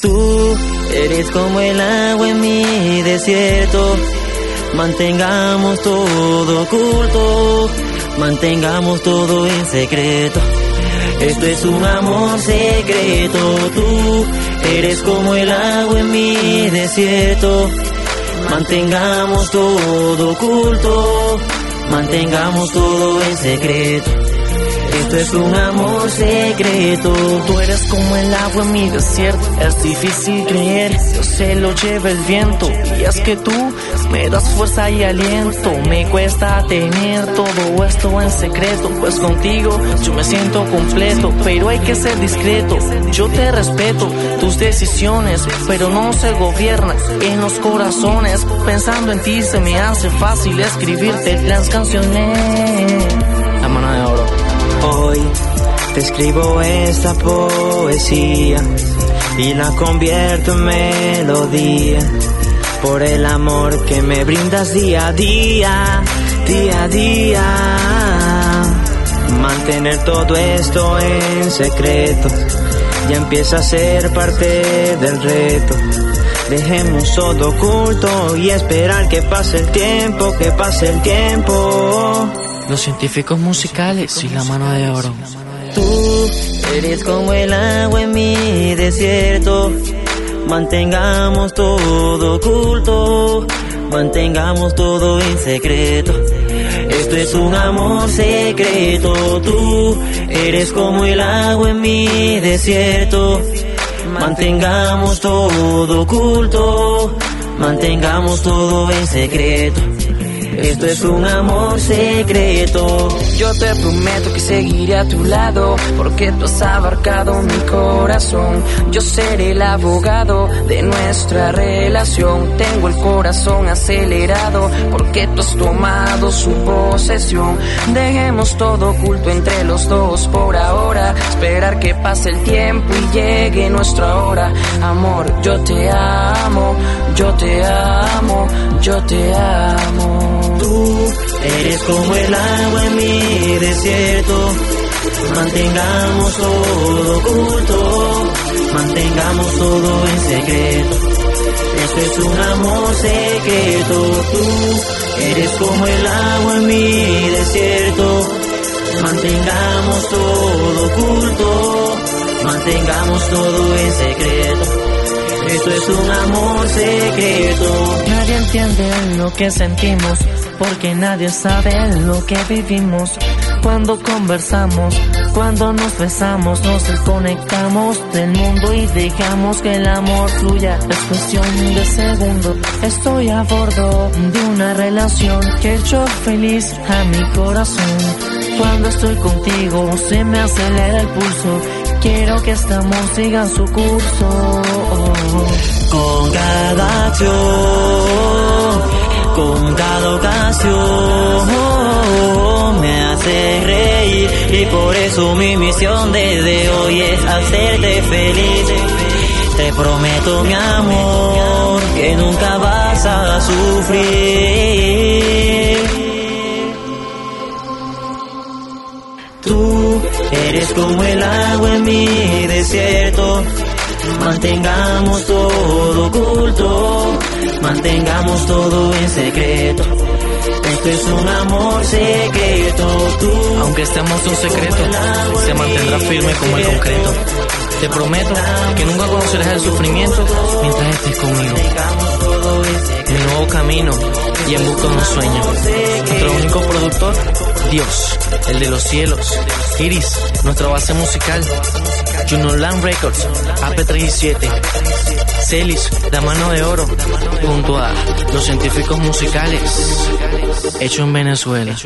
Tú eres como el agua en mi desierto. Mantengamos todo oculto, mantengamos todo en secreto. Esto es un amor secreto. Tú eres como el agua en mi desierto. Mantengamos todo oculto, mantengamos todo en secreto. Esto es un amor secreto. Tú eres como el agua en mi desierto. Es difícil creer, yo se lo lleva el viento. Y es que tú me das fuerza y aliento. Me cuesta tener todo esto en secreto. Pues contigo yo me siento completo. Pero hay que ser discreto. Yo te respeto tus decisiones, pero no se gobierna en los corazones. Pensando en ti se me hace fácil escribirte las canciones. La mano de oro. Te escribo esta poesía y la convierto en melodía por el amor que me brindas día a día, día a día. Mantener todo esto en secreto ya empieza a ser parte del reto. Dejemos todo oculto y esperar que pase el tiempo, que pase el tiempo. Los científicos musicales y la mano de oro. Tú eres como el agua en mi desierto. Mantengamos todo oculto, mantengamos todo en secreto. Esto es un amor secreto. Tú eres como el agua en mi desierto. Mantengamos todo oculto, mantengamos todo en secreto. Esto es un amor secreto. Yo te prometo que seguiré a tu lado, porque tú has abarcado mi corazón. Yo seré el abogado de nuestra relación. Tengo el corazón acelerado, porque tú has tomado su posesión. Dejemos todo oculto entre los dos por ahora. Esperar que pase el tiempo y llegue nuestra hora. Amor, yo te amo, yo te amo, yo te amo. Tú eres como el agua en mi desierto. Mantengamos todo oculto, mantengamos todo en secreto. Esto es un amor secreto. Tú eres como el agua en mi desierto. Mantengamos todo oculto, mantengamos todo en secreto. Esto es un amor secreto. Nadie entiende lo que sentimos, porque nadie sabe lo que vivimos. Cuando conversamos, cuando nos besamos, nos desconectamos del mundo y dejamos que el amor fluya. Es cuestión de segundos. Estoy a bordo de una relación que hecho feliz a mi corazón. Cuando estoy contigo se me acelera el pulso. Quiero que este amor siga su curso. Con cada acción, con cada ocasión, me hace reír y por eso mi misión desde hoy es hacerte feliz. Te prometo mi amor que nunca vas a sufrir. Tú eres como el mi desierto. Mantengamos todo oculto, mantengamos todo en secreto. Esto es un amor secreto. Tú, Aunque estemos en secreto, se mantendrá firme como el concreto. Te prometo que nunca conocerás el sufrimiento mientras estés conmigo. Mi nuevo camino y en busca de un sueño. Nuestro único productor, Dios, el de los cielos. Iris, nuestra base musical. Junoland Records, AP37. Celis, la mano de oro. Junto a los científicos musicales. Hecho en Venezuela.